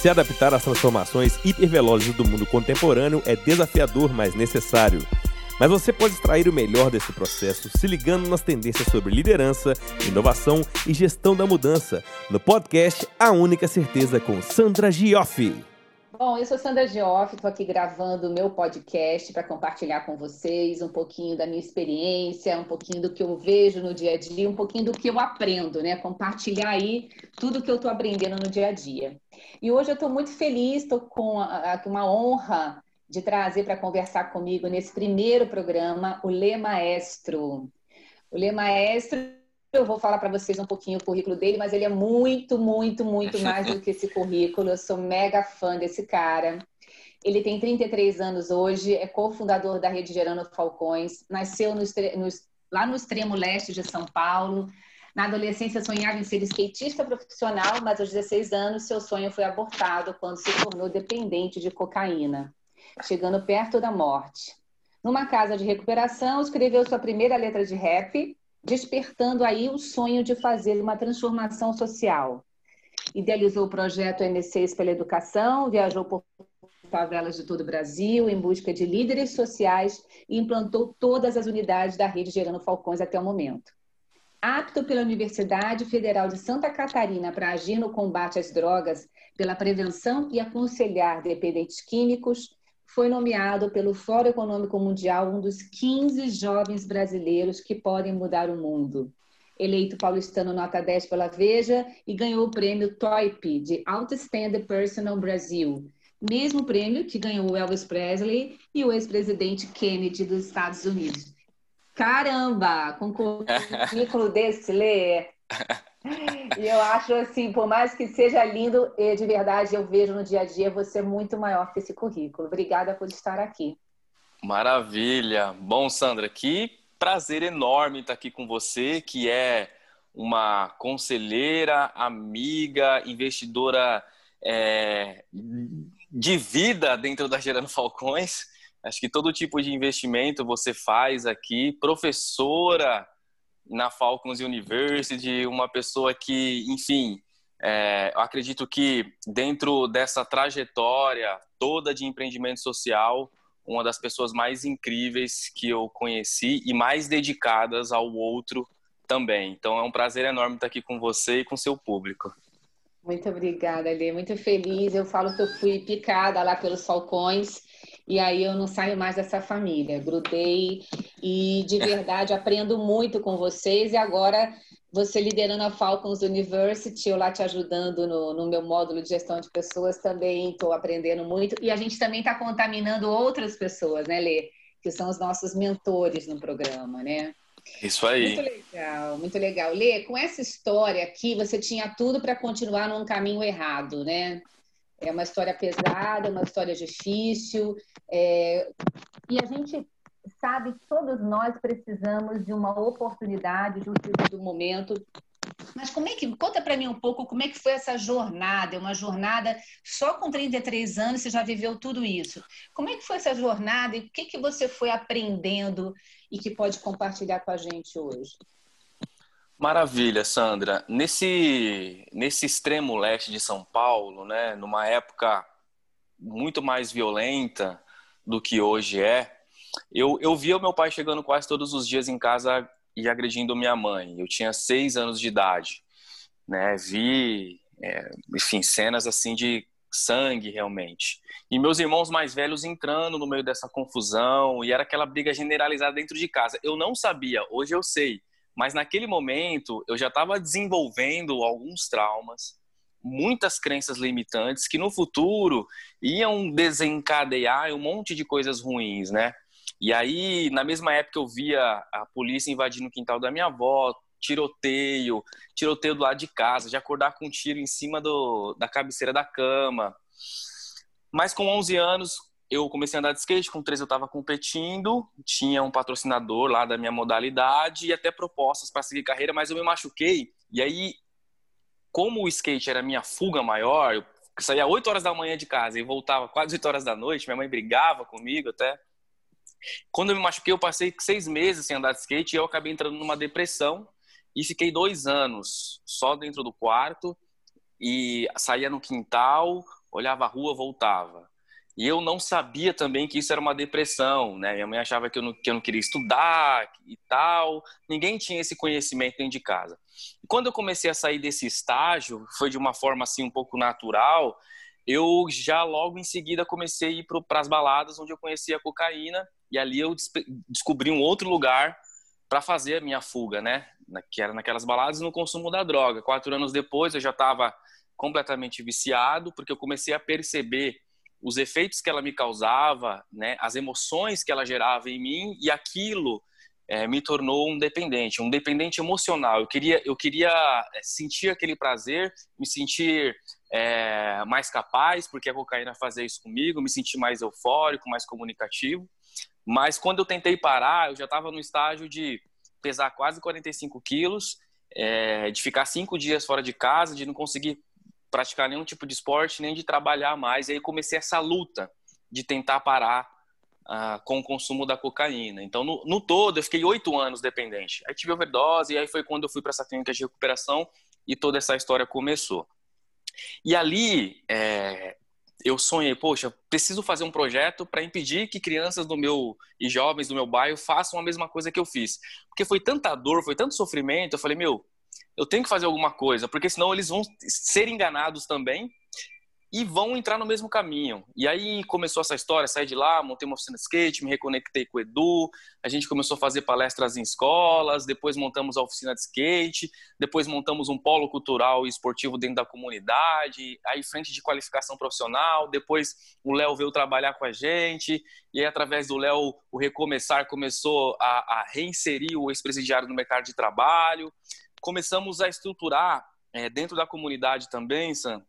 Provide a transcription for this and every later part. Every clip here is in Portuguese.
Se adaptar às transformações hipervelozes do mundo contemporâneo é desafiador, mas necessário. Mas você pode extrair o melhor desse processo se ligando nas tendências sobre liderança, inovação e gestão da mudança no podcast A Única Certeza com Sandra Gioffi. Bom, eu sou Sandra Geoff, estou aqui gravando o meu podcast para compartilhar com vocês um pouquinho da minha experiência, um pouquinho do que eu vejo no dia a dia, um pouquinho do que eu aprendo, né? Compartilhar aí tudo que eu estou aprendendo no dia a dia. E hoje eu estou muito feliz, estou com uma honra de trazer para conversar comigo nesse primeiro programa o Lê Maestro. O Lê Maestro eu vou falar para vocês um pouquinho o currículo dele, mas ele é muito, muito, muito mais do que esse currículo. Eu sou mega fã desse cara. Ele tem 33 anos hoje, é cofundador da Rede Gerando Falcões, nasceu no, no, lá no extremo leste de São Paulo. Na adolescência sonhava em ser skatista profissional, mas aos 16 anos seu sonho foi abortado quando se tornou dependente de cocaína, chegando perto da morte. Numa casa de recuperação, escreveu sua primeira letra de rap despertando aí o sonho de fazer uma transformação social. Idealizou o projeto MCs pela Educação, viajou por favelas de todo o Brasil em busca de líderes sociais e implantou todas as unidades da rede Gerando Falcões até o momento. Apto pela Universidade Federal de Santa Catarina para agir no combate às drogas, pela prevenção e aconselhar dependentes químicos, foi nomeado pelo Fórum Econômico Mundial um dos 15 jovens brasileiros que podem mudar o mundo. Eleito paulistano nota 10 pela Veja e ganhou o prêmio TOIP de Outstanding Personal Brasil, mesmo prêmio que ganhou o Elvis Presley e o ex-presidente Kennedy dos Estados Unidos. Caramba, com currículo desse, Lê. E eu acho assim, por mais que seja lindo, de verdade eu vejo no dia a dia você muito maior que esse currículo. Obrigada por estar aqui. Maravilha. Bom, Sandra, que prazer enorme estar aqui com você, que é uma conselheira, amiga, investidora é, de vida dentro da Gerando Falcões. Acho que todo tipo de investimento você faz aqui, professora na Falcons University, uma pessoa que, enfim, é, eu acredito que dentro dessa trajetória toda de empreendimento social, uma das pessoas mais incríveis que eu conheci e mais dedicadas ao outro também. Então é um prazer enorme estar aqui com você e com seu público. Muito obrigada, Lê. Muito feliz. Eu falo que eu fui picada lá pelos Falcões e aí eu não saio mais dessa família. Grudei e de verdade aprendo muito com vocês e agora você liderando a Falcons University, eu lá te ajudando no, no meu módulo de gestão de pessoas também estou aprendendo muito e a gente também está contaminando outras pessoas, né, Lê? Que são os nossos mentores no programa, né? Isso aí. Muito legal, muito legal. Lê, com essa história aqui, você tinha tudo para continuar num caminho errado, né? É uma história pesada, uma história difícil. É... E a gente sabe que todos nós precisamos de uma oportunidade, de um segundo momento. Mas como é que conta para mim um pouco como é que foi essa jornada? É uma jornada só com 33 anos você já viveu tudo isso. Como é que foi essa jornada e o que que você foi aprendendo e que pode compartilhar com a gente hoje? Maravilha, Sandra. Nesse, nesse extremo leste de São Paulo, né, numa época muito mais violenta do que hoje é, eu, eu via o meu pai chegando quase todos os dias em casa e agredindo minha mãe. Eu tinha seis anos de idade, né? Vi, é, enfim, cenas assim de sangue realmente. E meus irmãos mais velhos entrando no meio dessa confusão e era aquela briga generalizada dentro de casa. Eu não sabia, hoje eu sei mas naquele momento eu já estava desenvolvendo alguns traumas, muitas crenças limitantes que no futuro iam desencadear um monte de coisas ruins, né? E aí, na mesma época, eu via a polícia invadindo o quintal da minha avó, tiroteio, tiroteio do lado de casa, de acordar com um tiro em cima do, da cabeceira da cama. Mas com 11 anos, eu comecei a andar de skate, com 13 eu estava competindo, tinha um patrocinador lá da minha modalidade e até propostas para seguir carreira, mas eu me machuquei. E aí, como o skate era minha fuga maior, eu saía 8 horas da manhã de casa e voltava quase 8 horas da noite, minha mãe brigava comigo até. Quando eu me machuquei, eu passei seis meses sem andar de skate e eu acabei entrando numa depressão e fiquei dois anos só dentro do quarto e saía no quintal olhava a rua, voltava. E eu não sabia também que isso era uma depressão, né? Minha mãe achava que eu não, que eu não queria estudar e tal. Ninguém tinha esse conhecimento dentro de casa. E quando eu comecei a sair desse estágio, foi de uma forma assim um pouco natural, eu já logo em seguida comecei a ir para as baladas onde eu conhecia a cocaína e ali eu descobri um outro lugar para fazer a minha fuga, né? Que era naquelas baladas no consumo da droga. Quatro anos depois eu já estava completamente viciado porque eu comecei a perceber os efeitos que ela me causava, né, as emoções que ela gerava em mim e aquilo é, me tornou um dependente, um dependente emocional. Eu queria, eu queria é, sentir aquele prazer, me sentir é, mais capaz, porque a cocaína fazia isso comigo, me sentir mais eufórico, mais comunicativo. Mas quando eu tentei parar, eu já estava no estágio de pesar quase 45 quilos, é, de ficar cinco dias fora de casa, de não conseguir praticar nenhum tipo de esporte, nem de trabalhar mais. E aí comecei essa luta de tentar parar uh, com o consumo da cocaína. Então, no, no todo, eu fiquei oito anos dependente. Aí tive overdose, e aí foi quando eu fui para essa clínica de recuperação e toda essa história começou. E ali, é, eu sonhei, poxa, preciso fazer um projeto para impedir que crianças do meu e jovens do meu bairro façam a mesma coisa que eu fiz. Porque foi tanta dor, foi tanto sofrimento, eu falei, meu, eu tenho que fazer alguma coisa, porque senão eles vão ser enganados também e vão entrar no mesmo caminho. E aí começou essa história, saí de lá, montei uma oficina de skate, me reconectei com o Edu, a gente começou a fazer palestras em escolas, depois montamos a oficina de skate, depois montamos um polo cultural e esportivo dentro da comunidade, aí frente de qualificação profissional, depois o Léo veio trabalhar com a gente, e aí através do Léo o Recomeçar começou a, a reinserir o ex-presidiário no mercado de trabalho, começamos a estruturar é, dentro da comunidade também, Sam,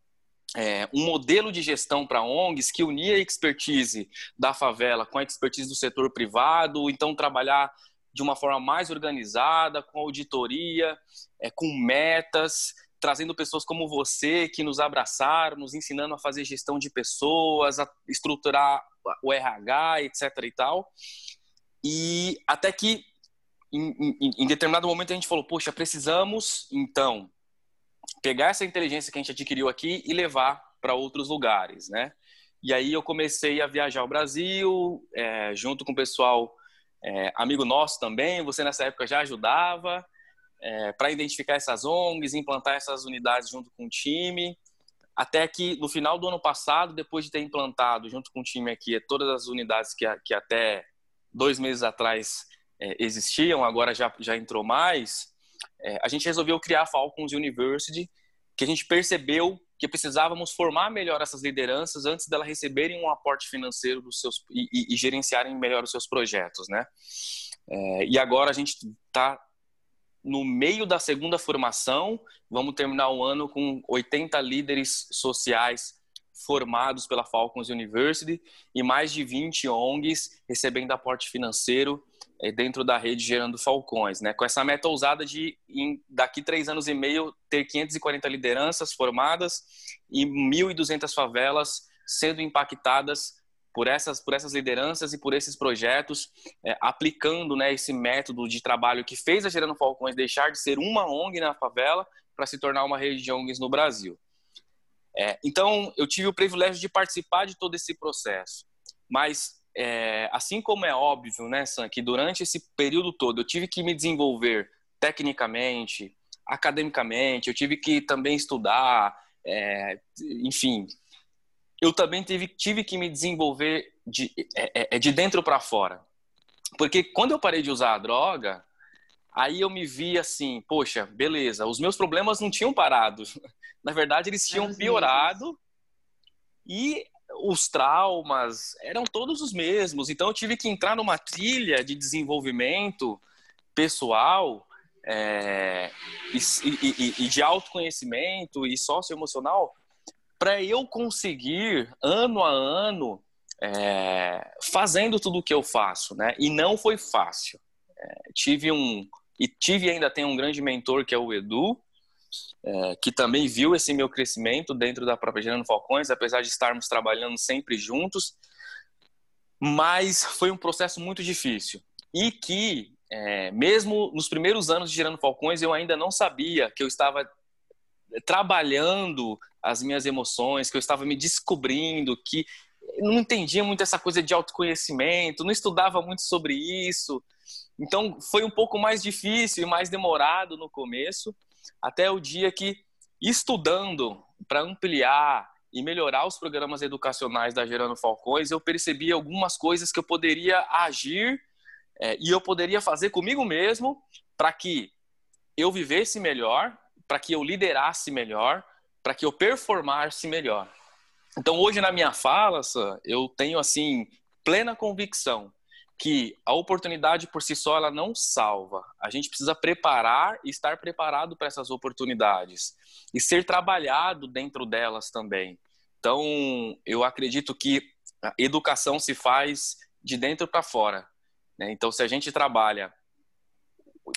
é, um modelo de gestão para ONGs que unia a expertise da favela com a expertise do setor privado, então trabalhar de uma forma mais organizada, com auditoria, é, com metas, trazendo pessoas como você que nos abraçaram, nos ensinando a fazer gestão de pessoas, a estruturar o RH, etc. e tal. E até que em, em, em determinado momento a gente falou, poxa, precisamos então pegar essa inteligência que a gente adquiriu aqui e levar para outros lugares, né? E aí eu comecei a viajar ao Brasil, é, junto com o pessoal é, amigo nosso também. Você nessa época já ajudava é, para identificar essas ONGs, implantar essas unidades junto com o time. Até que no final do ano passado, depois de ter implantado junto com o time aqui todas as unidades que, que até dois meses atrás é, existiam, agora já, já entrou mais, é, a gente resolveu criar a Falcons University, que a gente percebeu que precisávamos formar melhor essas lideranças antes delas receberem um aporte financeiro dos seus e, e, e gerenciarem melhor os seus projetos, né? É, e agora a gente está no meio da segunda formação, vamos terminar o ano com 80 líderes sociais formados pela Falcons University e mais de 20 ONGs recebendo aporte financeiro dentro da rede Gerando Falcões, né? Com essa meta ousada de, em, daqui três anos e meio, ter 540 lideranças formadas e 1.200 favelas sendo impactadas por essas, por essas lideranças e por esses projetos, é, aplicando né, esse método de trabalho que fez a Gerando Falcões deixar de ser uma ONG na favela para se tornar uma rede de ONGs no Brasil. É, então, eu tive o privilégio de participar de todo esse processo. Mas, é, assim como é óbvio, né, Sam, que durante esse período todo eu tive que me desenvolver tecnicamente, academicamente, eu tive que também estudar, é, enfim, eu também tive, tive que me desenvolver de, é, é, é de dentro para fora. Porque quando eu parei de usar a droga, aí eu me vi assim, poxa, beleza, os meus problemas não tinham parado. Na verdade, eles tinham piorado e os traumas eram todos os mesmos. Então, eu tive que entrar numa trilha de desenvolvimento pessoal é, e, e, e, de autoconhecimento e socioemocional para eu conseguir, ano a ano, é, fazendo tudo o que eu faço, né? E não foi fácil. É, tive um e tive ainda tem um grande mentor que é o Edu, é, que também viu esse meu crescimento dentro da própria Gerando Falcões, apesar de estarmos trabalhando sempre juntos. Mas foi um processo muito difícil e que, é, mesmo nos primeiros anos de Gerando Falcões, eu ainda não sabia que eu estava trabalhando as minhas emoções, que eu estava me descobrindo, que não entendia muito essa coisa de autoconhecimento, não estudava muito sobre isso. Então foi um pouco mais difícil e mais demorado no começo, até o dia que estudando para ampliar e melhorar os programas educacionais da Gerando Falcões, eu percebi algumas coisas que eu poderia agir é, e eu poderia fazer comigo mesmo para que eu vivesse melhor, para que eu liderasse melhor, para que eu performasse melhor. Então hoje na minha fala, eu tenho assim plena convicção que a oportunidade por si só ela não salva. A gente precisa preparar e estar preparado para essas oportunidades e ser trabalhado dentro delas também. Então, eu acredito que a educação se faz de dentro para fora. Né? Então, se a gente trabalha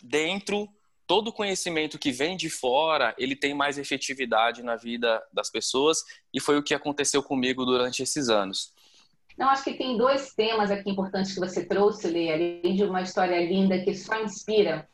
dentro, todo conhecimento que vem de fora, ele tem mais efetividade na vida das pessoas e foi o que aconteceu comigo durante esses anos. Não, acho que tem dois temas aqui importantes que você trouxe, Lê, além de uma história linda que só inspira.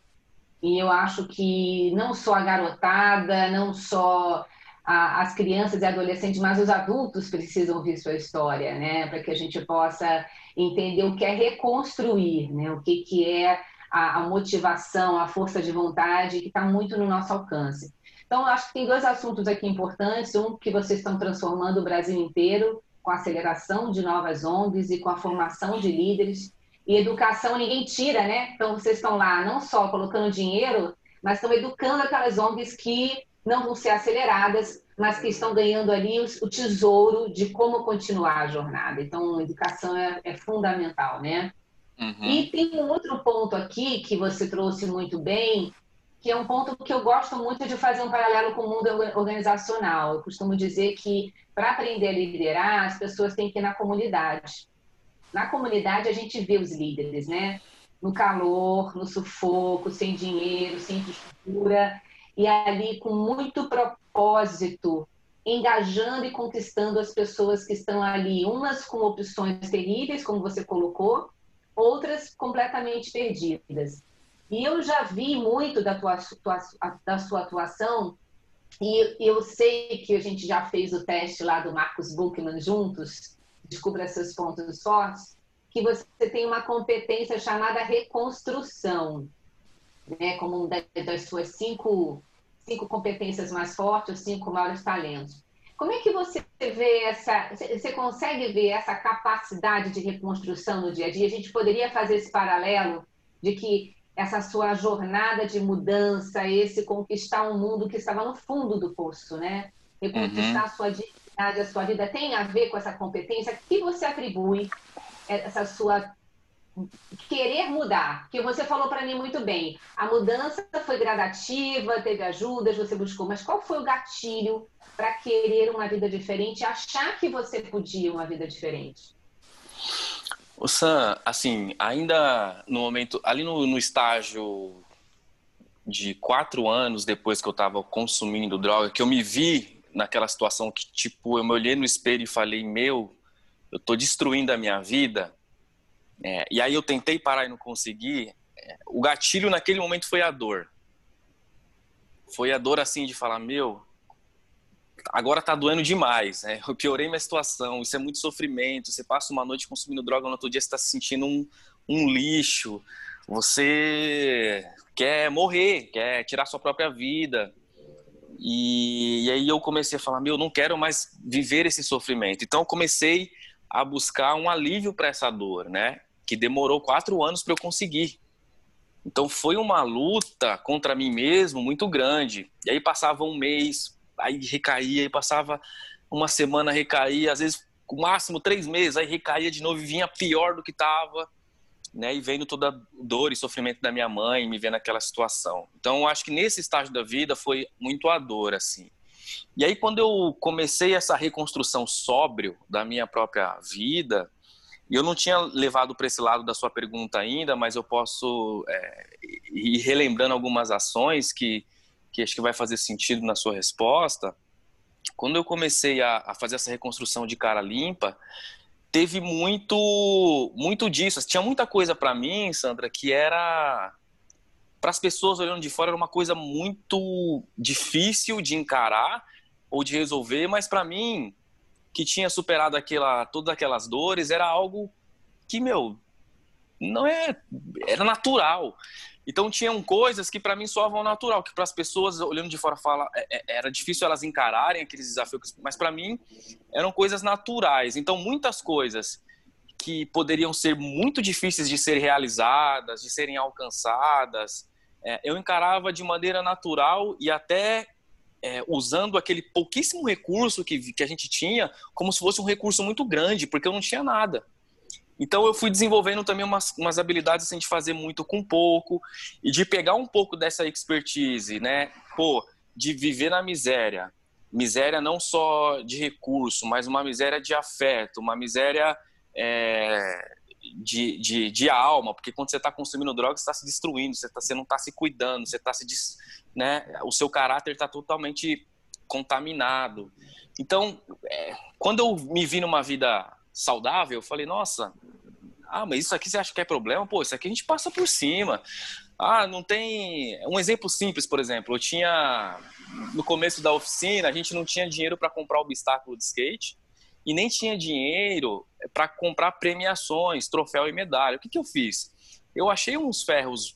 E eu acho que não só a garotada, não só a, as crianças e adolescentes, mas os adultos precisam ouvir sua história, né? Para que a gente possa entender o que é reconstruir, né? O que, que é a, a motivação, a força de vontade, que está muito no nosso alcance. Então, acho que tem dois assuntos aqui importantes. Um, que vocês estão transformando o Brasil inteiro, com a aceleração de novas ONGs e com a formação de líderes. E educação ninguém tira, né? Então, vocês estão lá não só colocando dinheiro, mas estão educando aquelas ONGs que não vão ser aceleradas, mas que estão ganhando ali o tesouro de como continuar a jornada. Então, educação é, é fundamental, né? Uhum. E tem um outro ponto aqui que você trouxe muito bem, que é um ponto que eu gosto muito de fazer um paralelo com o mundo organizacional. Eu costumo dizer que para aprender a liderar, as pessoas têm que ir na comunidade. Na comunidade a gente vê os líderes, né? No calor, no sufoco, sem dinheiro, sem infraestrutura, e ali com muito propósito, engajando e conquistando as pessoas que estão ali, umas com opções terríveis, como você colocou, outras completamente perdidas. E eu já vi muito da, tua, da sua atuação, e eu sei que a gente já fez o teste lá do Marcos Buchmann juntos, descubra seus pontos fortes, que você tem uma competência chamada reconstrução, né, como uma das suas cinco, cinco competências mais fortes, os cinco maiores talentos. Como é que você vê essa, você consegue ver essa capacidade de reconstrução no dia a dia? A gente poderia fazer esse paralelo de que essa sua jornada de mudança, esse conquistar um mundo que estava no fundo do poço, né? Reconquistar uhum. a sua dignidade, a sua vida, tem a ver com essa competência? que você atribui essa sua querer mudar? Porque você falou para mim muito bem, a mudança foi gradativa, teve ajudas, você buscou, mas qual foi o gatilho para querer uma vida diferente, achar que você podia uma vida diferente? O Sam, assim, ainda no momento, ali no, no estágio de quatro anos depois que eu estava consumindo droga, que eu me vi naquela situação que, tipo, eu me olhei no espelho e falei, meu, eu tô destruindo a minha vida. É, e aí eu tentei parar e não consegui. É, o gatilho naquele momento foi a dor. Foi a dor, assim, de falar, meu, agora tá doendo demais, né? Eu piorei minha situação, isso é muito sofrimento. Você passa uma noite consumindo droga, no outro dia você tá se sentindo um, um lixo. Você quer morrer, quer tirar sua própria vida. E, e, aí eu comecei a falar, meu, não quero mais viver esse sofrimento. Então eu comecei a buscar um alívio para essa dor, né? Que demorou quatro anos para eu conseguir. Então foi uma luta contra mim mesmo muito grande. E aí passava um mês, aí recaía e passava uma semana, recaía, às vezes o máximo três meses, aí recaía de novo e vinha pior do que estava, né? E vendo toda a dor e sofrimento da minha mãe, me vendo naquela situação. Então, acho que nesse estágio da vida foi muito a dor, assim. E aí, quando eu comecei essa reconstrução sóbrio da minha própria vida, e eu não tinha levado para esse lado da sua pergunta ainda, mas eu posso é, ir relembrando algumas ações que, que acho que vai fazer sentido na sua resposta. Quando eu comecei a, a fazer essa reconstrução de cara limpa, teve muito muito disso. Tinha muita coisa para mim, Sandra, que era para as pessoas olhando de fora era uma coisa muito difícil de encarar ou de resolver, mas para mim, que tinha superado aquela, todas aquelas dores, era algo que, meu, não é. Era natural. Então tinham coisas que para mim soavam natural, que para as pessoas olhando de fora fala, é, é, era difícil elas encararem aqueles desafios, mas para mim eram coisas naturais. Então muitas coisas que poderiam ser muito difíceis de ser realizadas, de serem alcançadas, é, eu encarava de maneira natural e até é, usando aquele pouquíssimo recurso que, que a gente tinha como se fosse um recurso muito grande, porque eu não tinha nada. Então eu fui desenvolvendo também umas, umas habilidades assim, de fazer muito com pouco e de pegar um pouco dessa expertise, né? Pô, de viver na miséria. Miséria não só de recurso, mas uma miséria de afeto, uma miséria é, de, de, de, alma, porque quando você está consumindo drogas, você está se destruindo, você, tá, você não está se cuidando, você está se. Né, o seu caráter está totalmente contaminado. Então, é, quando eu me vi numa vida saudável, eu falei, nossa, ah, mas isso aqui você acha que é problema? Pô, isso aqui a gente passa por cima. Ah, não tem. Um exemplo simples, por exemplo, eu tinha. No começo da oficina, a gente não tinha dinheiro para comprar obstáculo de skate e nem tinha dinheiro para comprar premiações, troféu e medalha. O que, que eu fiz? Eu achei uns ferros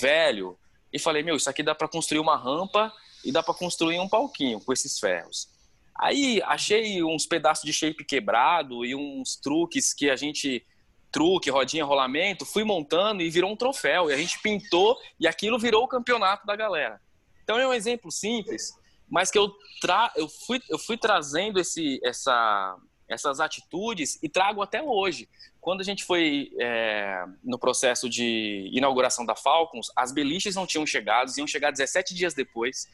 velho e falei: meu, isso aqui dá para construir uma rampa e dá para construir um palquinho com esses ferros. Aí achei uns pedaços de shape quebrado e uns truques que a gente truque, rodinha, rolamento, fui montando e virou um troféu. E a gente pintou e aquilo virou o campeonato da galera. Então é um exemplo simples, mas que eu, tra eu, fui, eu fui trazendo esse, essa, essas atitudes e trago até hoje. Quando a gente foi é, no processo de inauguração da Falcons, as beliches não tinham chegado, iam chegar 17 dias depois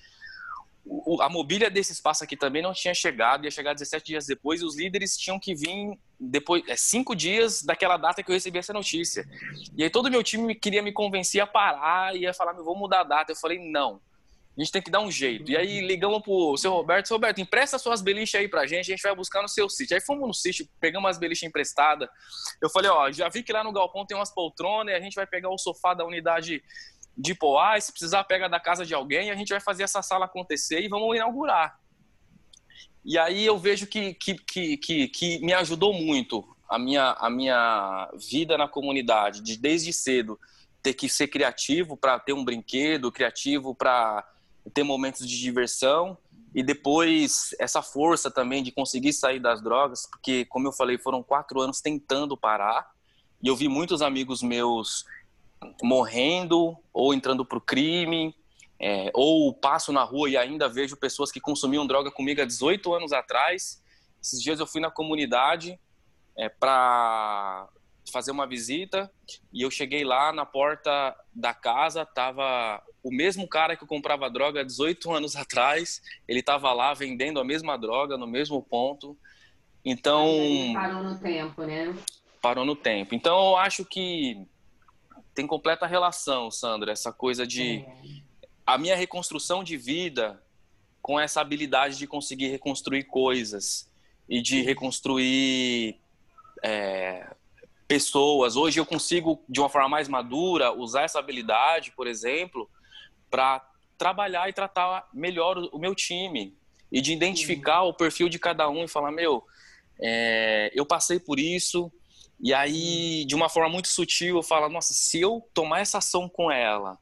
o, a mobília desse espaço aqui também não tinha chegado, ia chegar 17 dias depois, e os líderes tinham que vir depois, é, cinco dias daquela data que eu recebi essa notícia. E aí todo o meu time queria me convencer a parar e ia falar, vou mudar a data. Eu falei, não, a gente tem que dar um jeito. E aí ligamos pro seu Roberto, seu Roberto, empresta suas beliches aí pra gente, a gente vai buscar no seu sítio. Aí fomos no sítio, pegamos as beliches emprestadas. Eu falei, ó, já vi que lá no galpão tem umas poltronas e a gente vai pegar o sofá da unidade de Poá, e se precisar pega da casa de alguém, a gente vai fazer essa sala acontecer e vamos inaugurar. E aí eu vejo que, que, que, que, que me ajudou muito a minha, a minha vida na comunidade, de desde cedo ter que ser criativo para ter um brinquedo, criativo para ter momentos de diversão e depois essa força também de conseguir sair das drogas, porque como eu falei, foram quatro anos tentando parar e eu vi muitos amigos meus morrendo ou entrando para o crime, é, ou passo na rua e ainda vejo pessoas que consumiam droga comigo há 18 anos atrás. Esses dias eu fui na comunidade é, para fazer uma visita e eu cheguei lá na porta da casa, tava o mesmo cara que comprava droga há 18 anos atrás, ele estava lá vendendo a mesma droga no mesmo ponto. Então. Parou no tempo, né? Parou no tempo. Então eu acho que tem completa relação, Sandra, essa coisa de é. a minha reconstrução de vida com essa habilidade de conseguir reconstruir coisas e de reconstruir é, pessoas. Hoje eu consigo, de uma forma mais madura, usar essa habilidade, por exemplo, para trabalhar e tratar melhor o meu time e de identificar o perfil de cada um e falar, meu, é, eu passei por isso, e aí, de uma forma muito sutil, eu falo: nossa, se eu tomar essa ação com ela,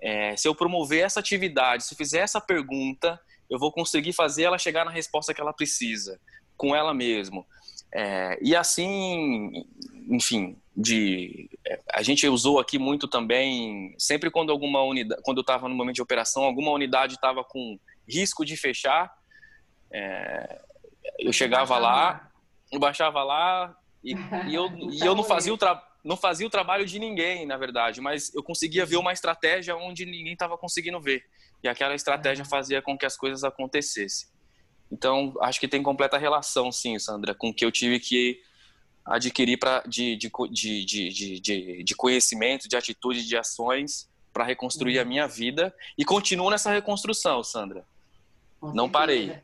é, se eu promover essa atividade, se eu fizer essa pergunta, eu vou conseguir fazer ela chegar na resposta que ela precisa, com ela mesmo. É, e assim, enfim, de é, a gente usou aqui muito também, sempre quando alguma unidade, quando eu estava no momento de operação, alguma unidade estava com risco de fechar, é, eu chegava lá, eu baixava lá, e, e eu, e eu não, fazia o não fazia o trabalho de ninguém, na verdade, mas eu conseguia ver uma estratégia onde ninguém estava conseguindo ver. E aquela estratégia fazia com que as coisas acontecessem. Então, acho que tem completa relação, sim, Sandra, com o que eu tive que adquirir pra, de, de, de, de, de conhecimento, de atitude, de ações para reconstruir a minha vida. E continuo nessa reconstrução, Sandra. Não parei.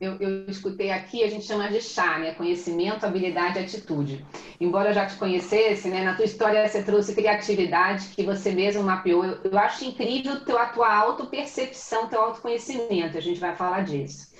Eu, eu, escutei aqui, a gente chama de chá, né? Conhecimento, habilidade e atitude. Embora eu já te conhecesse, né? Na tua história você trouxe criatividade, que você mesmo mapeou. Eu, eu acho incrível teu, a tua autopercepção, teu autoconhecimento. A gente vai falar disso.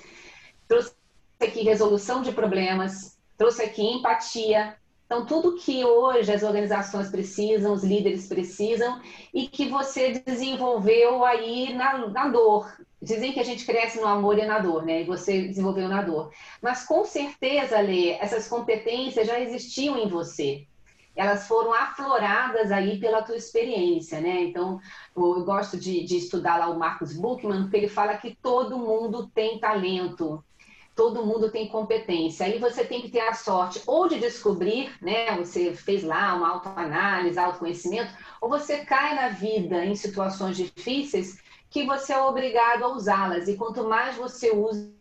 Trouxe aqui resolução de problemas, trouxe aqui empatia. Então, tudo que hoje as organizações precisam, os líderes precisam, e que você desenvolveu aí na, na dor, Dizem que a gente cresce no amor e na dor, né? E você desenvolveu na dor. Mas com certeza, Lê, essas competências já existiam em você. Elas foram afloradas aí pela tua experiência, né? Então, eu gosto de, de estudar lá o Marcos Buchmann, porque ele fala que todo mundo tem talento, todo mundo tem competência. Aí você tem que ter a sorte ou de descobrir, né? Você fez lá uma autoanálise, autoconhecimento, ou você cai na vida em situações difíceis que você é obrigado a usá-las. E quanto mais você usa,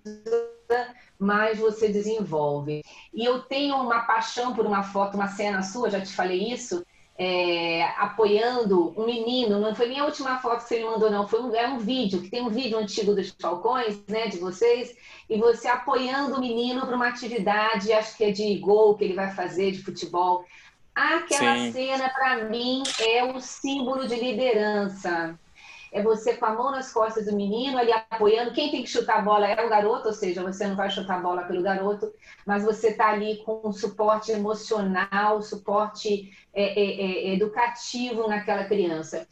mais você desenvolve. E eu tenho uma paixão por uma foto, uma cena sua, já te falei isso, é, apoiando um menino, não foi nem a última foto que você me mandou, não, foi um, é um vídeo, que tem um vídeo antigo dos Falcões, né, de vocês, e você apoiando o menino para uma atividade, acho que é de gol que ele vai fazer, de futebol. Aquela Sim. cena, para mim, é o símbolo de liderança é você com a mão nas costas do menino ali apoiando. Quem tem que chutar a bola é o garoto, ou seja, você não vai chutar a bola pelo garoto, mas você está ali com um suporte emocional, suporte é, é, é, educativo naquela criança.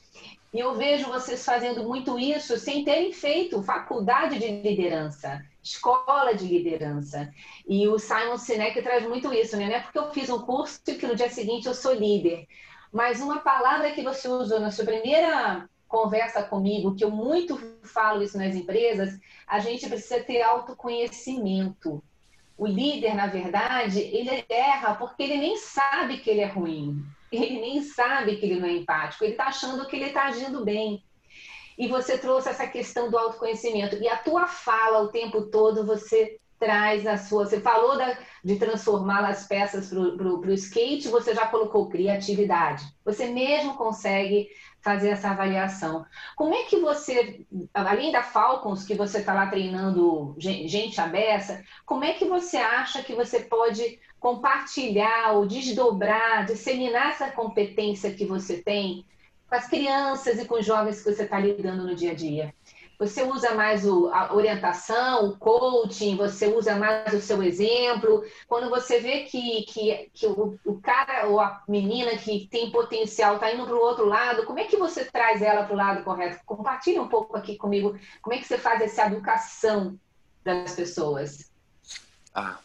E eu vejo vocês fazendo muito isso sem terem feito faculdade de liderança, escola de liderança. E o Simon Sinek traz muito isso, né? Não é porque eu fiz um curso que no dia seguinte eu sou líder. Mas uma palavra que você usou na sua primeira conversa comigo, que eu muito falo isso nas empresas, a gente precisa ter autoconhecimento. O líder, na verdade, ele erra porque ele nem sabe que ele é ruim. Ele nem sabe que ele não é empático. Ele está achando que ele está agindo bem. E você trouxe essa questão do autoconhecimento. E a tua fala o tempo todo, você traz a sua. Você falou da, de transformar as peças para o skate, você já colocou criatividade. Você mesmo consegue fazer essa avaliação. Como é que você, além da Falcons, que você está lá treinando gente aberta, como é que você acha que você pode compartilhar ou desdobrar, disseminar essa competência que você tem com as crianças e com os jovens que você está lidando no dia a dia? Você usa mais o, a orientação, o coaching, você usa mais o seu exemplo. Quando você vê que, que, que o, o cara ou a menina que tem potencial está indo para o outro lado, como é que você traz ela para o lado correto? Compartilhe um pouco aqui comigo como é que você faz essa educação das pessoas. Ah,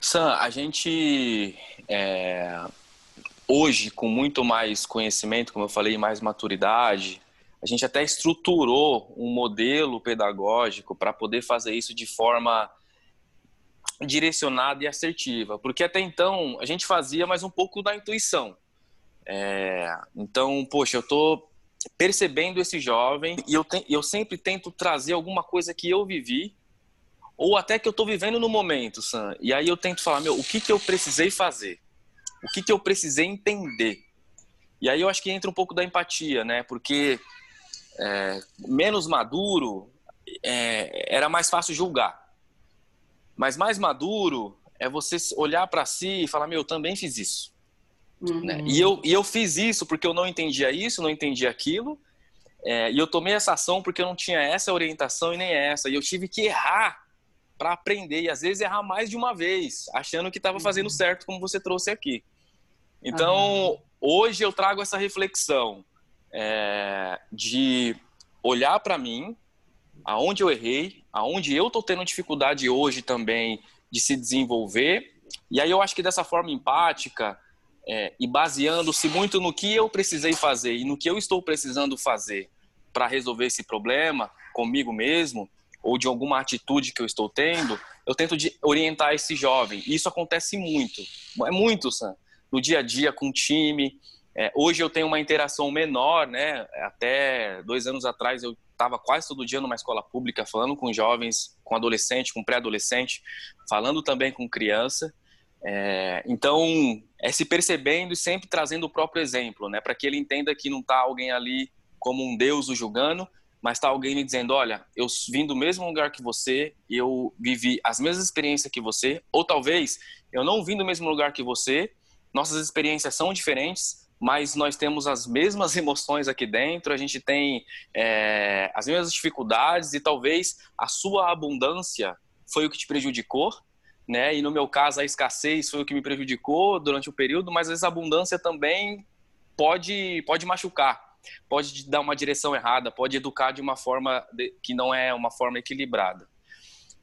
Sam, a gente é, hoje, com muito mais conhecimento, como eu falei, mais maturidade, a gente até estruturou um modelo pedagógico para poder fazer isso de forma direcionada e assertiva, porque até então a gente fazia mais um pouco da intuição. É, então, poxa, eu estou percebendo esse jovem e eu, te, eu sempre tento trazer alguma coisa que eu vivi ou até que eu estou vivendo no momento, Sam. E aí eu tento falar, meu, o que, que eu precisei fazer? O que, que eu precisei entender? E aí eu acho que entra um pouco da empatia, né? Porque é, menos maduro, é, era mais fácil julgar. Mas mais maduro é você olhar para si e falar: Meu, eu também fiz isso. Uhum. Né? E, eu, e eu fiz isso porque eu não entendia isso, não entendia aquilo. É, e eu tomei essa ação porque eu não tinha essa orientação e nem essa. E eu tive que errar para aprender. E às vezes errar mais de uma vez, achando que estava fazendo uhum. certo, como você trouxe aqui. Então, uhum. hoje eu trago essa reflexão é, de olhar para mim, aonde eu errei, aonde eu estou tendo dificuldade hoje também de se desenvolver. E aí eu acho que dessa forma empática é, e baseando-se muito no que eu precisei fazer e no que eu estou precisando fazer para resolver esse problema comigo mesmo ou de alguma atitude que eu estou tendo, eu tento orientar esse jovem. E isso acontece muito, é muito, Sam, no dia a dia com o time, é, hoje eu tenho uma interação menor, né? Até dois anos atrás eu estava quase todo dia numa escola pública falando com jovens, com adolescente, com pré-adolescente, falando também com criança. É, então, é se percebendo e sempre trazendo o próprio exemplo, né? Para que ele entenda que não está alguém ali como um Deus o julgando, mas está alguém me dizendo, olha, eu vim do mesmo lugar que você, eu vivi as mesmas experiências que você, ou talvez eu não vim do mesmo lugar que você, nossas experiências são diferentes, mas nós temos as mesmas emoções aqui dentro, a gente tem é, as mesmas dificuldades e talvez a sua abundância foi o que te prejudicou, né? E no meu caso a escassez foi o que me prejudicou durante o período, mas essa abundância também pode pode machucar pode dar uma direção errada, pode educar de uma forma que não é uma forma equilibrada.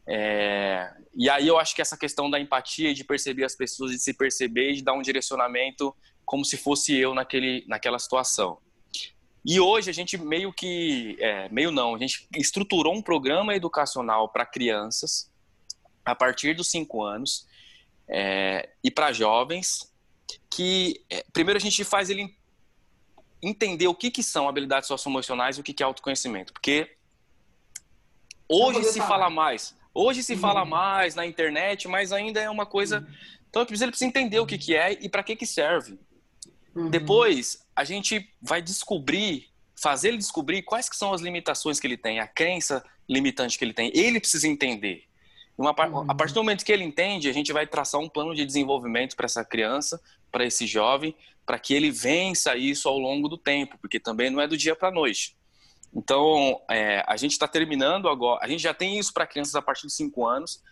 É, e aí eu acho que essa questão da empatia, de perceber as pessoas, de se perceber de dar um direcionamento como se fosse eu naquele, naquela situação. E hoje a gente meio que, é, meio não, a gente estruturou um programa educacional para crianças a partir dos cinco anos é, e para jovens que é, primeiro a gente faz ele entender o que, que são habilidades socioemocionais e o que, que é autoconhecimento. Porque hoje se fala mais. Hoje se uhum. fala mais na internet, mas ainda é uma coisa. Uhum. Então ele precisa entender o que, que é e para que, que serve. Uhum. Depois, a gente vai descobrir, fazer ele descobrir quais que são as limitações que ele tem, a crença limitante que ele tem. Ele precisa entender. Uma, uhum. A partir do momento que ele entende, a gente vai traçar um plano de desenvolvimento para essa criança, para esse jovem, para que ele vença isso ao longo do tempo, porque também não é do dia para a noite. Então, é, a gente está terminando agora, a gente já tem isso para crianças a partir de 5 anos,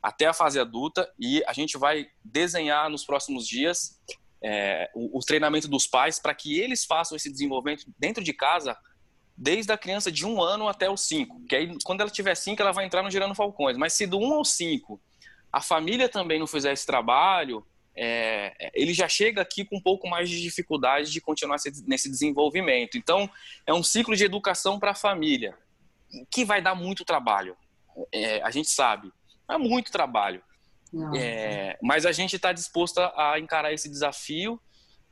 até a fase adulta, e a gente vai desenhar nos próximos dias é, o, o treinamento dos pais para que eles façam esse desenvolvimento dentro de casa, desde a criança de um ano até os cinco. Que aí, quando ela tiver cinco, ela vai entrar no Gerando Falcões. Mas se do um ao cinco a família também não fizer esse trabalho, é, ele já chega aqui com um pouco mais de dificuldade de continuar nesse desenvolvimento. Então, é um ciclo de educação para a família, que vai dar muito trabalho. É, a gente sabe, é muito trabalho. É, mas a gente está disposto a encarar esse desafio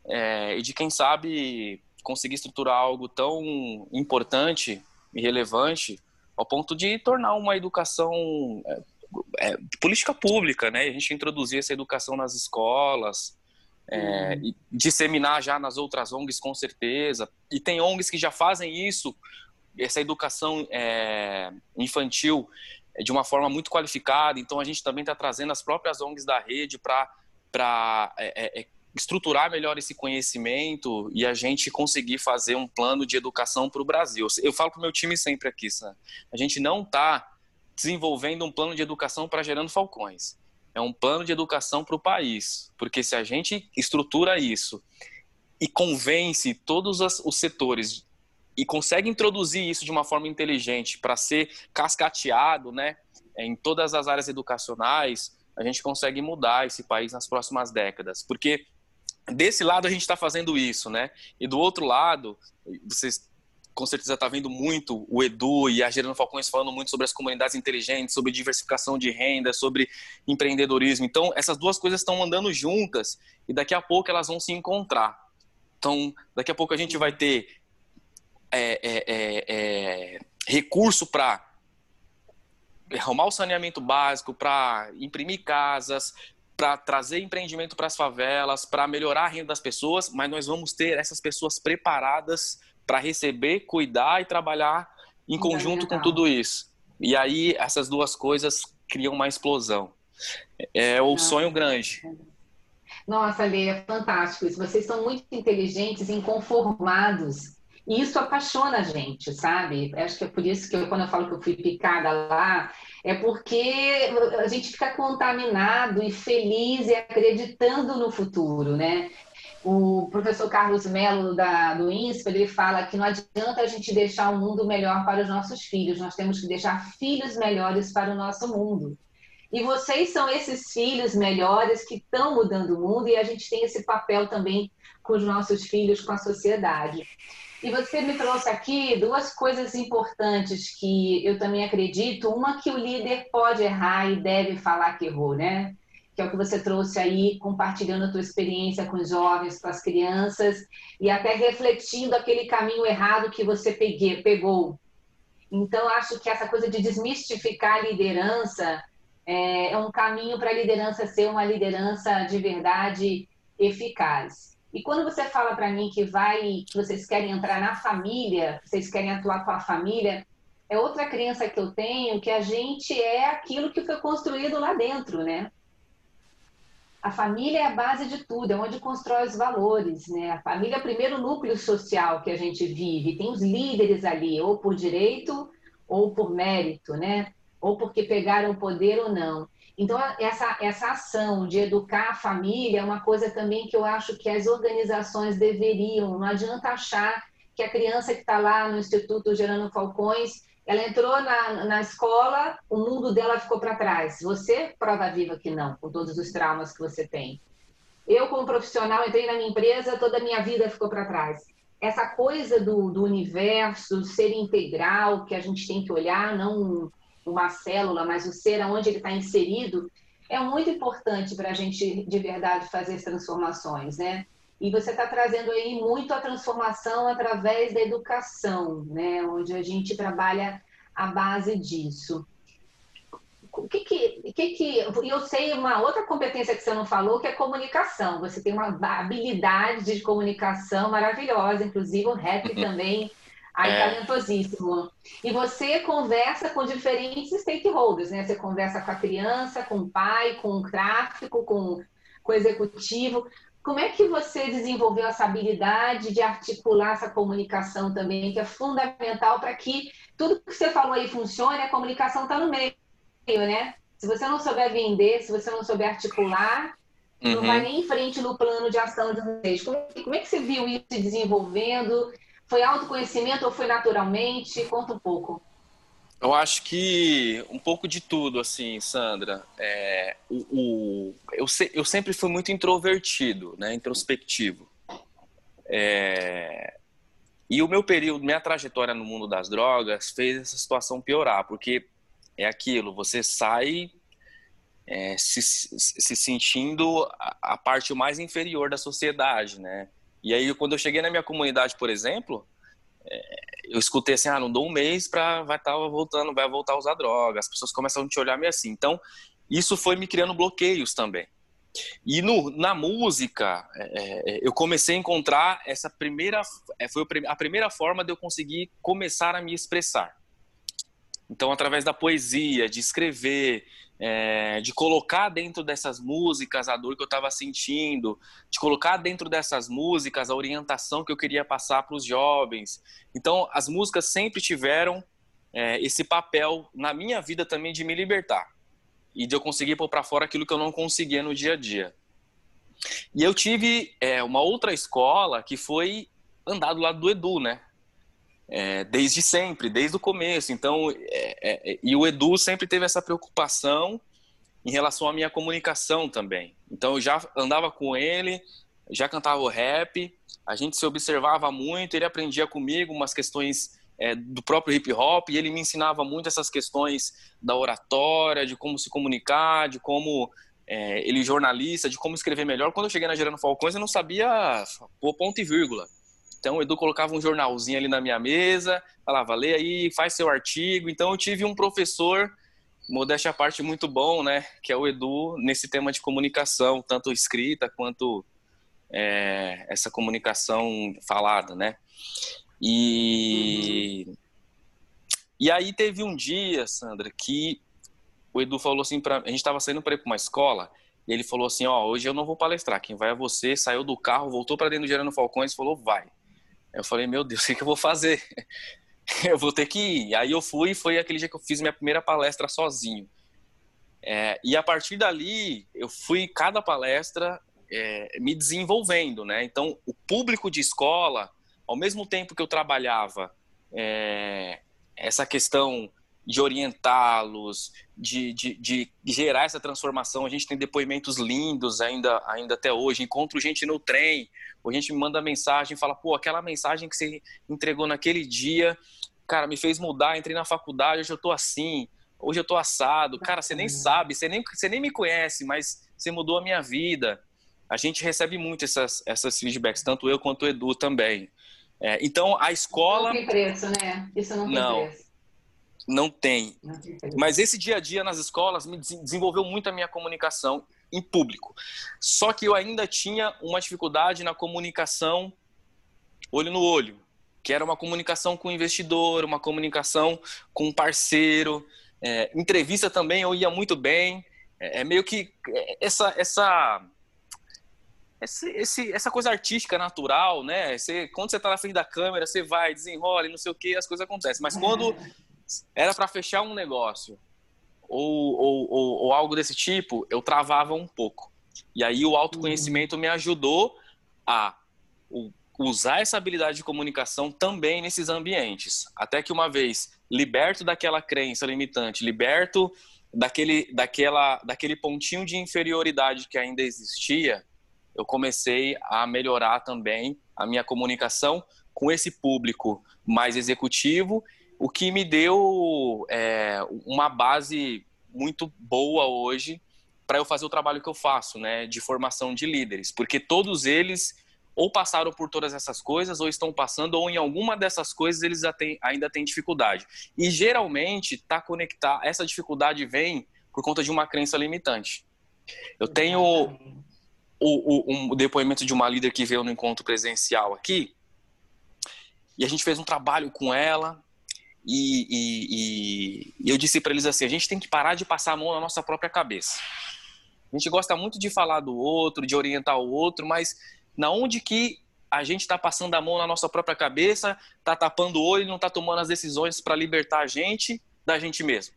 é, e de quem sabe conseguir estruturar algo tão importante e relevante ao ponto de tornar uma educação é, é, política pública, né? A gente introduzir essa educação nas escolas, é, uhum. disseminar já nas outras ONGs com certeza. E tem ONGs que já fazem isso, essa educação é, infantil de uma forma muito qualificada. Então a gente também está trazendo as próprias ONGs da rede para é, é, é, estruturar melhor esse conhecimento e a gente conseguir fazer um plano de educação para o Brasil. Eu falo para o meu time sempre aqui, Sam, a gente não está desenvolvendo um plano de educação para Gerando Falcões. É um plano de educação para o país, porque se a gente estrutura isso e convence todos os setores e consegue introduzir isso de uma forma inteligente para ser cascateado, né, em todas as áreas educacionais, a gente consegue mudar esse país nas próximas décadas, porque desse lado a gente está fazendo isso, né, e do outro lado vocês com certeza está vendo muito o Edu e a Gerando Falcões falando muito sobre as comunidades inteligentes, sobre diversificação de renda, sobre empreendedorismo. Então, essas duas coisas estão andando juntas e daqui a pouco elas vão se encontrar. Então, daqui a pouco a gente vai ter é, é, é, é recurso para arrumar o saneamento básico, para imprimir casas, para trazer empreendimento para as favelas, para melhorar a renda das pessoas, mas nós vamos ter essas pessoas preparadas para receber, cuidar e trabalhar em conjunto com tudo isso. E aí essas duas coisas criam uma explosão. É o sonho grande. Nossa, Lê, é fantástico isso. Vocês são muito inteligentes e inconformados. E isso apaixona a gente, sabe? Acho que é por isso que eu, quando eu falo que eu fui picada lá, é porque a gente fica contaminado e feliz e acreditando no futuro, né? O professor Carlos Melo, da, do INSPER, ele fala que não adianta a gente deixar o um mundo melhor para os nossos filhos, nós temos que deixar filhos melhores para o nosso mundo. E vocês são esses filhos melhores que estão mudando o mundo e a gente tem esse papel também com os nossos filhos, com a sociedade. E você me trouxe aqui duas coisas importantes que eu também acredito. Uma que o líder pode errar e deve falar que errou, né? que é o que você trouxe aí, compartilhando a tua experiência com os jovens, com as crianças, e até refletindo aquele caminho errado que você peguei, pegou. Então, acho que essa coisa de desmistificar a liderança é, é um caminho para a liderança ser uma liderança de verdade eficaz. E quando você fala para mim que vai, que vocês querem entrar na família, vocês querem atuar com a família, é outra crença que eu tenho que a gente é aquilo que foi construído lá dentro, né? A família é a base de tudo, é onde constrói os valores, né? A família é o primeiro núcleo social que a gente vive, tem os líderes ali, ou por direito ou por mérito, né? Ou porque pegaram poder ou não. Então, essa, essa ação de educar a família é uma coisa também que eu acho que as organizações deveriam. Não adianta achar que a criança que está lá no Instituto Gerando Falcões, ela entrou na, na escola, o mundo dela ficou para trás. Você, prova viva que não, com todos os traumas que você tem. Eu, como profissional, entrei na minha empresa, toda a minha vida ficou para trás. Essa coisa do, do universo ser integral, que a gente tem que olhar, não uma célula, mas o ser aonde ele está inserido, é muito importante para a gente de verdade fazer as transformações, né? E você está trazendo aí muito a transformação através da educação, né? Onde a gente trabalha a base disso. O que que, que, que eu sei uma outra competência que você não falou que é comunicação. Você tem uma habilidade de comunicação maravilhosa, inclusive o rap também Aí, é. talentosíssimo. E você conversa com diferentes stakeholders, né? Você conversa com a criança, com o pai, com o tráfico, com, com o executivo. Como é que você desenvolveu essa habilidade de articular essa comunicação também, que é fundamental para que tudo que você falou aí funcione, a comunicação está no meio, né? Se você não souber vender, se você não souber articular, uhum. não vai uhum. nem em frente no plano de ação de vocês. Como, como é que você viu isso se desenvolvendo? Foi autoconhecimento ou foi naturalmente? Conta um pouco. Eu acho que um pouco de tudo, assim, Sandra. É, o, o eu, se, eu, sempre fui muito introvertido, né, introspectivo. É, e o meu período, minha trajetória no mundo das drogas fez essa situação piorar, porque é aquilo, você sai é, se, se, sentindo a, a parte mais inferior da sociedade, né? E aí, quando eu cheguei na minha comunidade, por exemplo, é, eu escutei assim, ah, não dou um mês para vai estar tá voltando, vai voltar a usar droga. As pessoas começam a te olhar meio assim. Então, isso foi me criando bloqueios também. E no, na música, é, é eu comecei a encontrar essa primeira, é, foi a primeira forma de eu conseguir começar a me expressar. Então, através da poesia, de escrever, é, de colocar dentro dessas músicas a dor que eu estava sentindo, de colocar dentro dessas músicas a orientação que eu queria passar para os jovens. Então, as músicas sempre tiveram é, esse papel na minha vida também de me libertar e de eu conseguir pôr para fora aquilo que eu não conseguia no dia a dia. E eu tive é, uma outra escola que foi andar do lado do Edu, né? É, desde sempre, desde o começo. Então, é, é, e o Edu sempre teve essa preocupação em relação à minha comunicação também. Então, eu já andava com ele, já cantava o rap, a gente se observava muito, ele aprendia comigo umas questões é, do próprio hip hop e ele me ensinava muito essas questões da oratória, de como se comunicar, de como é, ele jornalista, de como escrever melhor. Quando eu cheguei na Gerando Falcões, eu não sabia pôr ponto e vírgula. Então o Edu colocava um jornalzinho ali na minha mesa, falava, lê aí, faz seu artigo. Então eu tive um professor, modéstia à parte, muito bom, né? Que é o Edu nesse tema de comunicação, tanto escrita quanto é, essa comunicação falada, né? E, uhum. e aí teve um dia, Sandra, que o Edu falou assim para a gente estava saindo para ir para uma escola e ele falou assim, ó, hoje eu não vou palestrar, quem vai é você. Saiu do carro, voltou para dentro do Gerando Falcões e falou, vai. Eu falei, meu Deus, o que, que eu vou fazer? eu vou ter que ir. Aí eu fui foi aquele dia que eu fiz minha primeira palestra sozinho. É, e a partir dali, eu fui cada palestra é, me desenvolvendo, né? Então, o público de escola, ao mesmo tempo que eu trabalhava é, essa questão de orientá-los, de, de, de, gerar essa transformação. A gente tem depoimentos lindos ainda, ainda até hoje. Encontro gente no trem, ou a gente me manda mensagem, fala, pô, aquela mensagem que você entregou naquele dia, cara, me fez mudar, entrei na faculdade, hoje eu tô assim, hoje eu tô assado. Cara, você nem sabe, você nem, você nem me conhece, mas você mudou a minha vida. A gente recebe muito essas, essas feedbacks, tanto eu quanto o Edu também. É, então, a escola... Não tem preço, né? Isso não tem não. preço. Não tem. Mas esse dia a dia nas escolas me desenvolveu muito a minha comunicação. Em público. Só que eu ainda tinha uma dificuldade na comunicação olho no olho, que era uma comunicação com o investidor, uma comunicação com um parceiro. É, entrevista também eu ia muito bem. É, é meio que é, essa essa esse, esse, essa coisa artística natural, né? Você, quando você está na frente da câmera, você vai, desenrola não sei o que, as coisas acontecem. Mas quando era para fechar um negócio ou, ou, ou, ou, algo desse tipo, eu travava um pouco. E aí o autoconhecimento me ajudou a usar essa habilidade de comunicação também nesses ambientes. Até que uma vez liberto daquela crença limitante, liberto daquele, daquela, daquele pontinho de inferioridade que ainda existia, eu comecei a melhorar também a minha comunicação com esse público mais executivo, o que me deu é, uma base muito boa hoje para eu fazer o trabalho que eu faço, né, de formação de líderes, porque todos eles ou passaram por todas essas coisas, ou estão passando, ou em alguma dessas coisas eles ainda têm dificuldade. E geralmente tá conectar, essa dificuldade vem por conta de uma crença limitante. Eu tenho o, o, um depoimento de uma líder que veio no encontro presencial aqui, e a gente fez um trabalho com ela, e, e, e eu disse para eles assim: a gente tem que parar de passar a mão na nossa própria cabeça. A gente gosta muito de falar do outro, de orientar o outro, mas na onde que a gente está passando a mão na nossa própria cabeça, está tapando o olho não está tomando as decisões para libertar a gente da gente mesmo.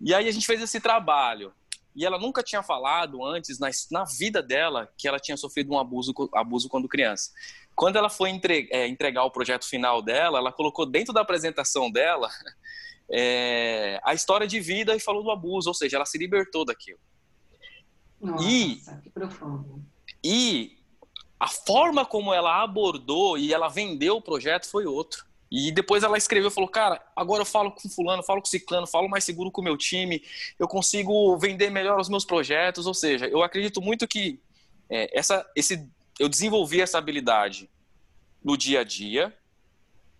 E aí a gente fez esse trabalho. E ela nunca tinha falado antes, na, na vida dela, que ela tinha sofrido um abuso, abuso quando criança. Quando ela foi entre, é, entregar o projeto final dela, ela colocou dentro da apresentação dela é, a história de vida e falou do abuso, ou seja, ela se libertou daquilo. Nossa, e, que profundo. E a forma como ela abordou e ela vendeu o projeto foi outro. E depois ela escreveu, falou, cara, agora eu falo com fulano, falo com ciclano, falo mais seguro com o meu time, eu consigo vender melhor os meus projetos, ou seja, eu acredito muito que é, essa, esse, eu desenvolvi essa habilidade no dia a dia,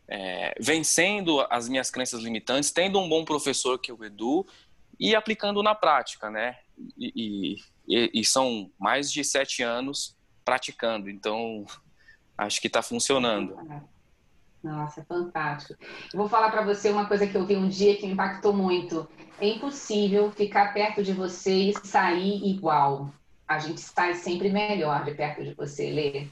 é, vencendo as minhas crenças limitantes, tendo um bom professor que é o Edu e aplicando na prática, né? E, e, e são mais de sete anos praticando, então acho que está funcionando. Nossa, fantástico. Eu vou falar para você uma coisa que eu vi um dia que me impactou muito. É impossível ficar perto de você e sair igual. A gente sai sempre melhor de perto de você, Lê.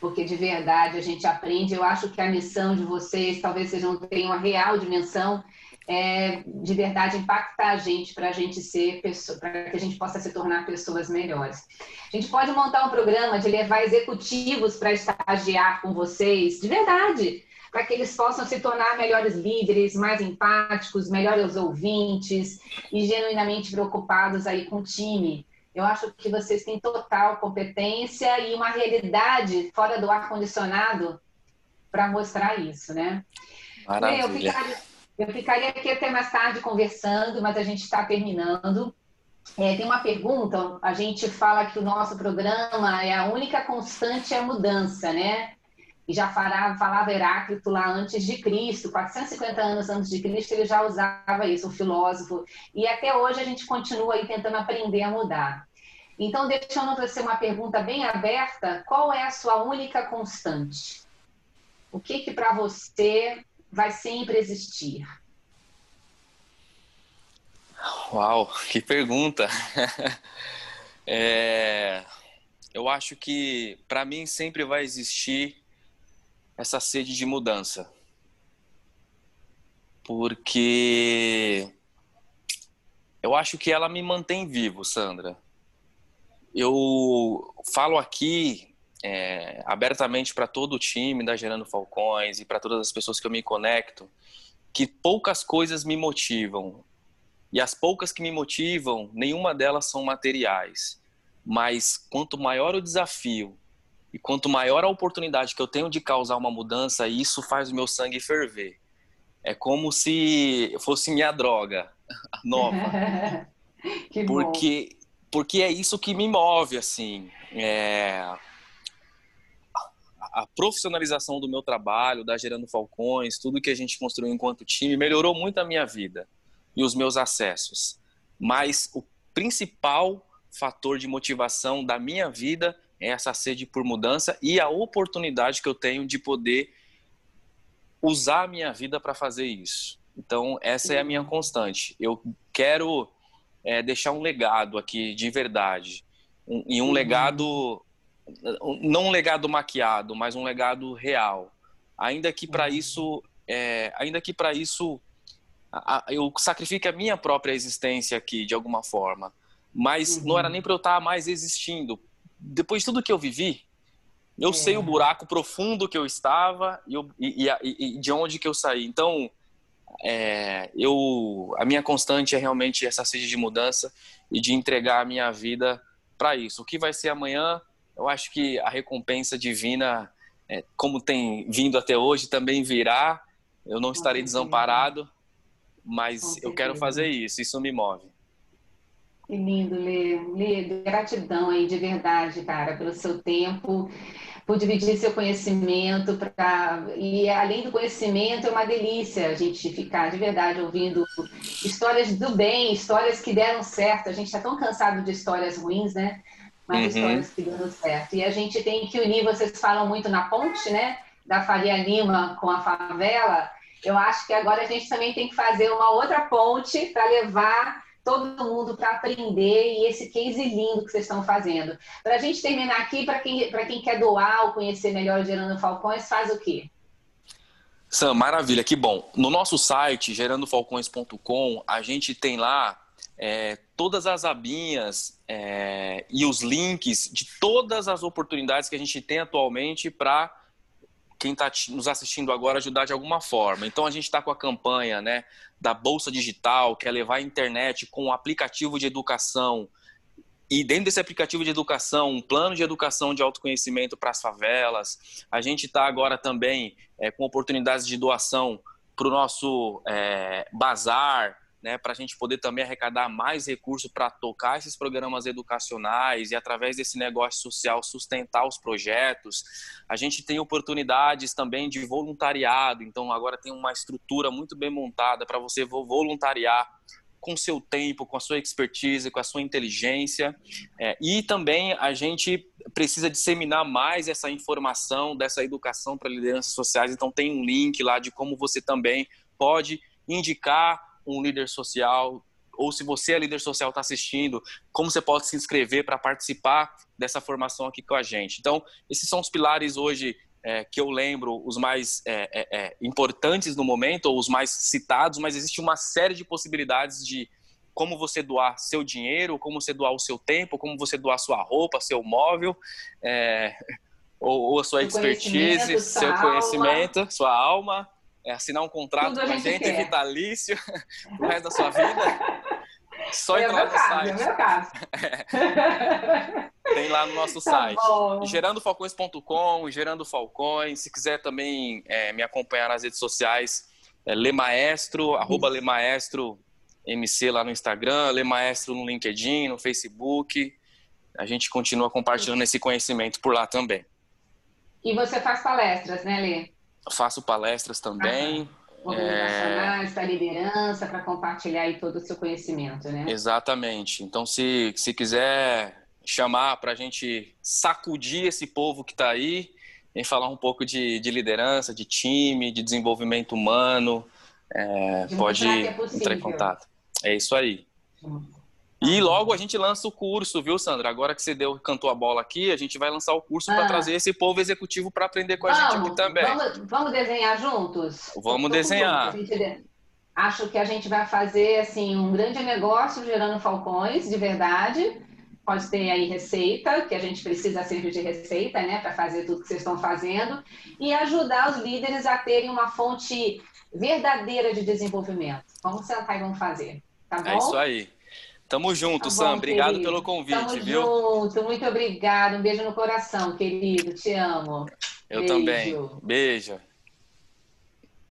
Porque de verdade a gente aprende. Eu acho que a missão de vocês talvez vocês não tenham a real dimensão é, de verdade impactar a gente para a gente ser para que a gente possa se tornar pessoas melhores. A gente pode montar um programa de levar executivos para estagiar com vocês, de verdade para que eles possam se tornar melhores líderes, mais empáticos, melhores ouvintes e genuinamente preocupados aí com o time. Eu acho que vocês têm total competência e uma realidade fora do ar-condicionado para mostrar isso, né? Maravilha. Eu ficaria, eu ficaria, aqui até mais tarde conversando, mas a gente está terminando. É, tem uma pergunta, a gente fala que o nosso programa é a única constante é a mudança, né? e já falava, falava Heráclito lá antes de Cristo, 450 anos antes de Cristo, ele já usava isso, o filósofo. E até hoje a gente continua aí tentando aprender a mudar. Então, deixando para você uma pergunta bem aberta, qual é a sua única constante? O que que para você vai sempre existir? Uau, que pergunta! é, eu acho que para mim sempre vai existir essa sede de mudança. Porque eu acho que ela me mantém vivo, Sandra. Eu falo aqui é, abertamente para todo o time da Gerando Falcões e para todas as pessoas que eu me conecto que poucas coisas me motivam. E as poucas que me motivam, nenhuma delas são materiais. Mas quanto maior o desafio e quanto maior a oportunidade que eu tenho de causar uma mudança, isso faz o meu sangue ferver. É como se fosse minha droga nova. porque, bom. Porque é isso que me move, assim. É... A profissionalização do meu trabalho, da Gerando Falcões, tudo que a gente construiu enquanto time, melhorou muito a minha vida e os meus acessos. Mas o principal fator de motivação da minha vida é essa sede por mudança e a oportunidade que eu tenho de poder usar a minha vida para fazer isso. Então, essa é a minha constante. Eu quero é, deixar um legado aqui de verdade. Um, e um uhum. legado, não um legado maquiado, mas um legado real. Ainda que para uhum. isso, é, ainda que para isso a, a, eu sacrifique a minha própria existência aqui, de alguma forma. Mas uhum. não era uhum. nem para eu estar tá mais existindo. Depois de tudo que eu vivi, eu é. sei o buraco profundo que eu estava e, eu, e, e, e de onde que eu saí. Então, é, eu, a minha constante é realmente essa sede de mudança e de entregar a minha vida para isso. O que vai ser amanhã, eu acho que a recompensa divina, é, como tem vindo até hoje, também virá. Eu não estarei desamparado, mas eu quero fazer isso, isso me move. Que lindo, Lê. Lê, gratidão aí de verdade, cara, pelo seu tempo por dividir seu conhecimento. Pra... E além do conhecimento, é uma delícia a gente ficar de verdade ouvindo histórias do bem, histórias que deram certo. A gente está tão cansado de histórias ruins, né? Mas uhum. histórias que deram certo. E a gente tem que unir, vocês falam muito na ponte, né? Da Faria Lima com a favela. Eu acho que agora a gente também tem que fazer uma outra ponte para levar todo mundo para aprender e esse case lindo que vocês estão fazendo. Para a gente terminar aqui, para quem, quem quer doar ou conhecer melhor o Gerando Falcões, faz o quê? Sam, maravilha, que bom. No nosso site, gerandofalcões.com, a gente tem lá é, todas as abinhas é, e os links de todas as oportunidades que a gente tem atualmente para quem está nos assistindo agora ajudar de alguma forma. Então a gente está com a campanha né, da Bolsa Digital, que é levar a internet com um aplicativo de educação. E dentro desse aplicativo de educação, um plano de educação de autoconhecimento para as favelas. A gente está agora também é, com oportunidades de doação para o nosso é, bazar, né, para a gente poder também arrecadar mais recursos para tocar esses programas educacionais e, através desse negócio social, sustentar os projetos. A gente tem oportunidades também de voluntariado, então agora tem uma estrutura muito bem montada para você voluntariar com seu tempo, com a sua expertise, com a sua inteligência. É, e também a gente precisa disseminar mais essa informação dessa educação para lideranças sociais. Então tem um link lá de como você também pode indicar um líder social, ou se você é líder social está assistindo, como você pode se inscrever para participar dessa formação aqui com a gente. Então, esses são os pilares hoje é, que eu lembro, os mais é, é, é importantes no momento, ou os mais citados, mas existe uma série de possibilidades de como você doar seu dinheiro, como você doar o seu tempo, como você doar sua roupa, seu móvel, é, ou, ou, a sua expertise, seu conhecimento, sua alma é, assinar um contrato Tudo com a gente, gente vitalício o resto da sua vida. Só é entrar no caso, site. É meu caso. Tem lá no nosso tá site. Bom. Gerandofalcões.com, Gerando Falcões. Se quiser também é, me acompanhar nas redes sociais, é Lemaestro, arroba Lemaestro MC lá no Instagram, Lemaestro no LinkedIn, no Facebook. A gente continua compartilhando esse conhecimento por lá também. E você faz palestras, né, Lê? Faço palestras também. Organizacionais, é... da liderança, para compartilhar aí todo o seu conhecimento, né? Exatamente. Então, se, se quiser chamar para a gente sacudir esse povo que está aí, em falar um pouco de, de, liderança, de time, de desenvolvimento humano, é, pode é entrar em contato. É isso aí. E logo a gente lança o curso, viu, Sandra? Agora que você deu, cantou a bola aqui, a gente vai lançar o curso ah. para trazer esse povo executivo para aprender com a vamos, gente aqui também. Vamos, vamos desenhar juntos? Vamos desenhar. Acho que a gente vai fazer assim um grande negócio gerando falcões, de verdade. Pode ter aí receita, que a gente precisa sempre de receita, né, para fazer tudo que vocês estão fazendo, e ajudar os líderes a terem uma fonte verdadeira de desenvolvimento. Vamos sentar e vamos fazer. Tá bom? É isso aí. Tamo junto, tá Sam. Obrigado querido. pelo convite, Tamo viu? junto, muito obrigado. Um beijo no coração, querido. Te amo. Eu beijo. também. Beijo.